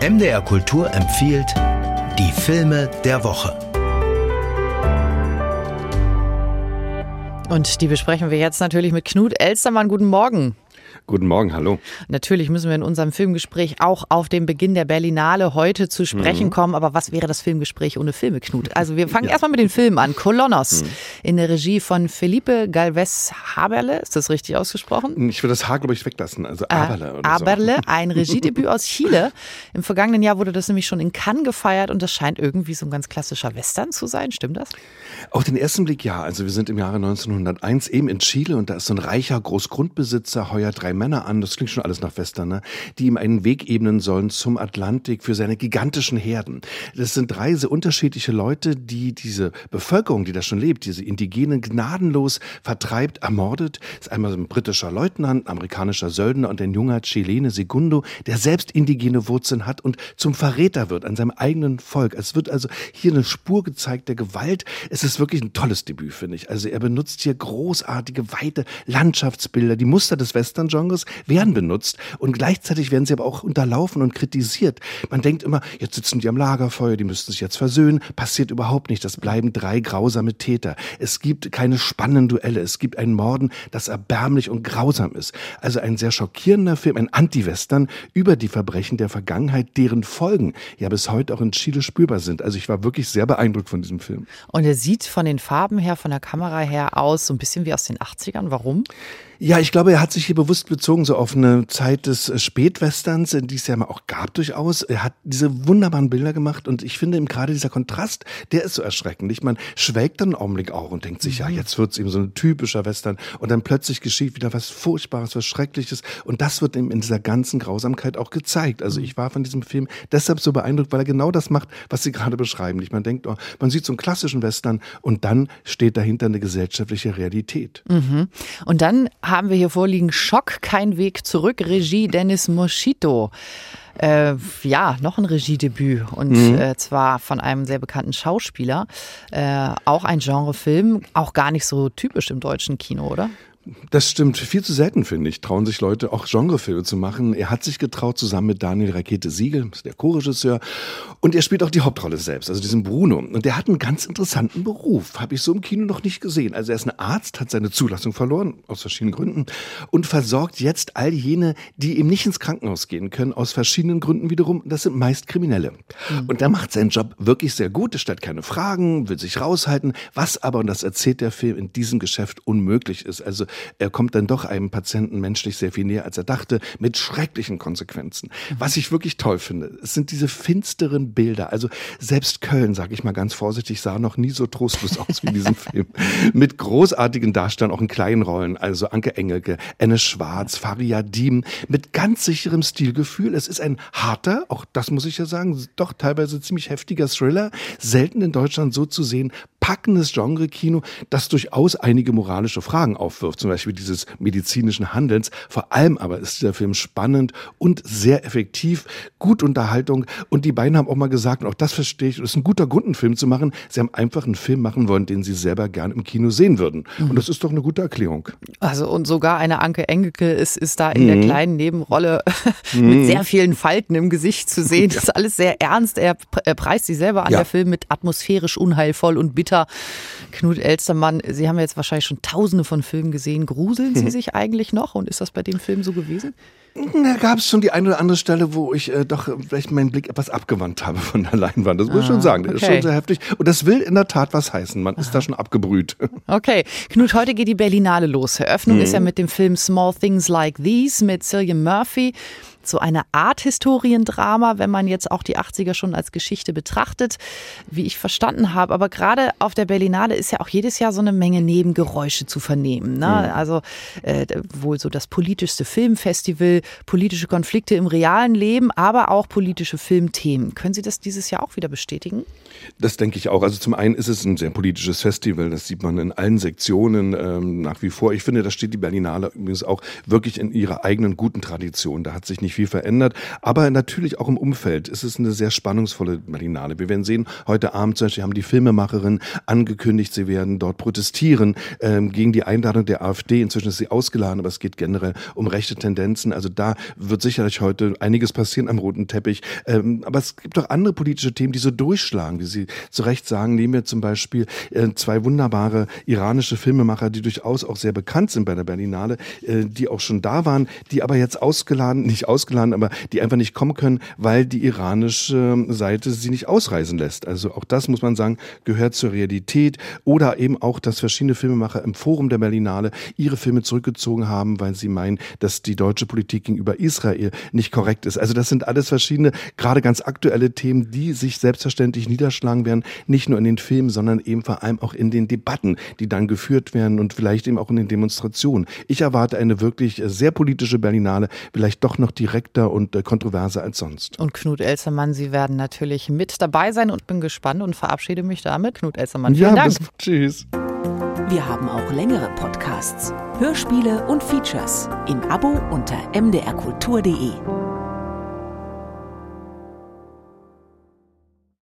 MDR Kultur empfiehlt die Filme der Woche. Und die besprechen wir jetzt natürlich mit Knut Elstermann. Guten Morgen. Guten Morgen, hallo. Natürlich müssen wir in unserem Filmgespräch auch auf den Beginn der Berlinale heute zu sprechen mhm. kommen. Aber was wäre das Filmgespräch ohne Filme, Knut? Also wir fangen ja. erstmal mit den Filmen an. Colonos mhm. in der Regie von Felipe Galvez Haberle. Ist das richtig ausgesprochen? Ich würde das H, glaube ich, weglassen. Also äh, Aberle. Oder Aberle, so. ein Regiedebüt aus Chile. Im vergangenen Jahr wurde das nämlich schon in Cannes gefeiert und das scheint irgendwie so ein ganz klassischer Western zu sein. Stimmt das? Auf den ersten Blick ja. Also wir sind im Jahre 1901 eben in Chile und da ist so ein reicher Großgrundbesitzer, heuert drei Männer an, das klingt schon alles nach Western, ne? die ihm einen Weg ebnen sollen zum Atlantik für seine gigantischen Herden. Das sind drei sehr unterschiedliche Leute, die diese Bevölkerung, die da schon lebt, diese Indigenen gnadenlos vertreibt, ermordet. Das ist einmal ein britischer Leutnant, ein amerikanischer Söldner und ein junger Chilene Segundo, der selbst indigene Wurzeln hat und zum Verräter wird an seinem eigenen Volk. Es wird also hier eine Spur gezeigt der Gewalt. Es ist wirklich ein tolles Debüt, finde ich. Also er benutzt hier großartige, weite Landschaftsbilder, die Muster des Western-Genres werden benutzt und gleichzeitig werden sie aber auch unterlaufen und kritisiert. Man denkt immer, jetzt sitzen die am Lagerfeuer, die müssten sich jetzt versöhnen. Passiert überhaupt nicht. Das bleiben drei grausame Täter. Es gibt keine spannenden Duelle. Es gibt ein Morden, das erbärmlich und grausam ist. Also ein sehr schockierender Film, ein Anti-Western über die Verbrechen der Vergangenheit, deren Folgen ja bis heute auch in Chile spürbar sind. Also ich war wirklich sehr beeindruckt von diesem Film. Und er sieht von den Farben her, von der Kamera her aus, so ein bisschen wie aus den 80ern. Warum? Ja, ich glaube, er hat sich hier bewusst bezogen, so auf eine Zeit des äh, Spätwesterns, die es ja mal auch gab durchaus. Er hat diese wunderbaren Bilder gemacht und ich finde ihm gerade dieser Kontrast, der ist so erschreckend. Ich, man schwelgt dann einen Augenblick auch und denkt sich, mhm. ja, jetzt wird's ihm so ein typischer Western und dann plötzlich geschieht wieder was Furchtbares, was Schreckliches und das wird ihm in dieser ganzen Grausamkeit auch gezeigt. Also mhm. ich war von diesem Film deshalb so beeindruckt, weil er genau das macht, was Sie gerade beschreiben. Man denkt, oh, man sieht so einen klassischen Western und dann steht dahinter eine gesellschaftliche Realität. Mhm. Und dann haben wir hier vorliegen Schock, kein Weg zurück, Regie Dennis Moschito. Äh, ja, noch ein Regiedebüt und mhm. äh, zwar von einem sehr bekannten Schauspieler. Äh, auch ein Genrefilm, auch gar nicht so typisch im deutschen Kino, oder? Das stimmt. Viel zu selten, finde ich, trauen sich Leute auch Genrefilme zu machen. Er hat sich getraut, zusammen mit Daniel Rakete Siegel, der Co-Regisseur. Und er spielt auch die Hauptrolle selbst, also diesen Bruno. Und der hat einen ganz interessanten Beruf. Habe ich so im Kino noch nicht gesehen. Also er ist ein Arzt, hat seine Zulassung verloren, aus verschiedenen Gründen. Und versorgt jetzt all jene, die eben nicht ins Krankenhaus gehen können, aus verschiedenen Gründen wiederum. Das sind meist Kriminelle. Mhm. Und er macht seinen Job wirklich sehr gut. Er stellt keine Fragen, will sich raushalten. Was aber, und das erzählt der Film, in diesem Geschäft unmöglich ist. Also er kommt dann doch einem Patienten menschlich sehr viel näher, als er dachte, mit schrecklichen Konsequenzen. Was ich wirklich toll finde, es sind diese finsteren Bilder. Also selbst Köln, sage ich mal ganz vorsichtig, sah noch nie so trostlos aus wie in diesem Film. Mit großartigen Darstellern, auch in kleinen Rollen, also Anke Engelke, Enne Schwarz, Faria Diem, mit ganz sicherem Stilgefühl. Es ist ein harter, auch das muss ich ja sagen, doch teilweise ziemlich heftiger Thriller, selten in Deutschland so zu sehen, packendes Genre-Kino, das durchaus einige moralische Fragen aufwirft, zum Beispiel dieses medizinischen Handelns. Vor allem aber ist dieser Film spannend und sehr effektiv, gut Unterhaltung und die beiden haben auch mal gesagt, und auch das verstehe ich, es ist ein guter Grund, einen Film zu machen. Sie haben einfach einen Film machen wollen, den sie selber gern im Kino sehen würden. Mhm. Und das ist doch eine gute Erklärung. Also und sogar eine Anke Engelke ist, ist da in mhm. der kleinen Nebenrolle mit mhm. sehr vielen Falten im Gesicht zu sehen. Das ist alles sehr ernst. Er preist sich selber an, ja. der Film mit atmosphärisch unheilvoll und bitter. Knut Elstermann, Sie haben jetzt wahrscheinlich schon tausende von Filmen gesehen. Gruseln Sie sich eigentlich noch und ist das bei dem Film so gewesen? Da gab es schon die eine oder andere Stelle, wo ich äh, doch vielleicht meinen Blick etwas abgewandt habe von der Leinwand. Das muss ah, ich schon sagen. Das okay. ist schon sehr heftig. Und das will in der Tat was heißen. Man ist da schon abgebrüht. Okay. Knut, heute geht die Berlinale los. Eröffnung mhm. ist ja mit dem Film Small Things Like These mit Cillian Murphy so eine Art Historiendrama, wenn man jetzt auch die 80er schon als Geschichte betrachtet, wie ich verstanden habe. Aber gerade auf der Berlinale ist ja auch jedes Jahr so eine Menge Nebengeräusche zu vernehmen. Ne? Mhm. Also äh, wohl so das politischste Filmfestival, politische Konflikte im realen Leben, aber auch politische Filmthemen. Können Sie das dieses Jahr auch wieder bestätigen? Das denke ich auch. Also zum einen ist es ein sehr politisches Festival, das sieht man in allen Sektionen ähm, nach wie vor. Ich finde, da steht die Berlinale übrigens auch wirklich in ihrer eigenen guten Tradition. Da hat sich nicht viel verändert. Aber natürlich auch im Umfeld ist es eine sehr spannungsvolle Berlinale. Wir werden sehen, heute Abend zum Beispiel haben die Filmemacherinnen angekündigt, sie werden dort protestieren ähm, gegen die Einladung der AfD. Inzwischen ist sie ausgeladen, aber es geht generell um rechte Tendenzen. Also Also da wird sicherlich heute einiges passieren am roten Teppich. Ähm, aber es gibt auch andere politische Themen, die so durchschlagen, wie Sie zu Recht sagen. Nehmen wir zum Beispiel äh, zwei wunderbare iranische Filmemacher, die durchaus auch sehr bekannt sind bei der Berlinale, äh, die auch schon da waren, die aber jetzt ausgeladen, nicht ausgeladen, aber die einfach nicht kommen können, weil die iranische Seite sie nicht ausreisen lässt. Also auch das muss man sagen, gehört zur Realität oder eben auch, dass verschiedene Filmemacher im Forum der Berlinale ihre Filme zurückgezogen haben, weil sie meinen, dass die deutsche Politik gegenüber Israel nicht korrekt ist. Also das sind alles verschiedene, gerade ganz aktuelle Themen, die sich selbstverständlich niederschlagen werden, nicht nur in den Filmen, sondern eben vor allem auch in den Debatten, die dann geführt werden und vielleicht eben auch in den Demonstrationen. Ich erwarte eine wirklich sehr politische Berlinale, vielleicht doch noch direkter und äh, kontroverser als sonst. Und Knut Elsermann, Sie werden natürlich mit dabei sein und bin gespannt und verabschiede mich damit. Knut Elsermann, vielen ja, Dank. Bis, tschüss. Wir haben auch längere Podcasts, Hörspiele und Features im Abo unter mdrkultur.de.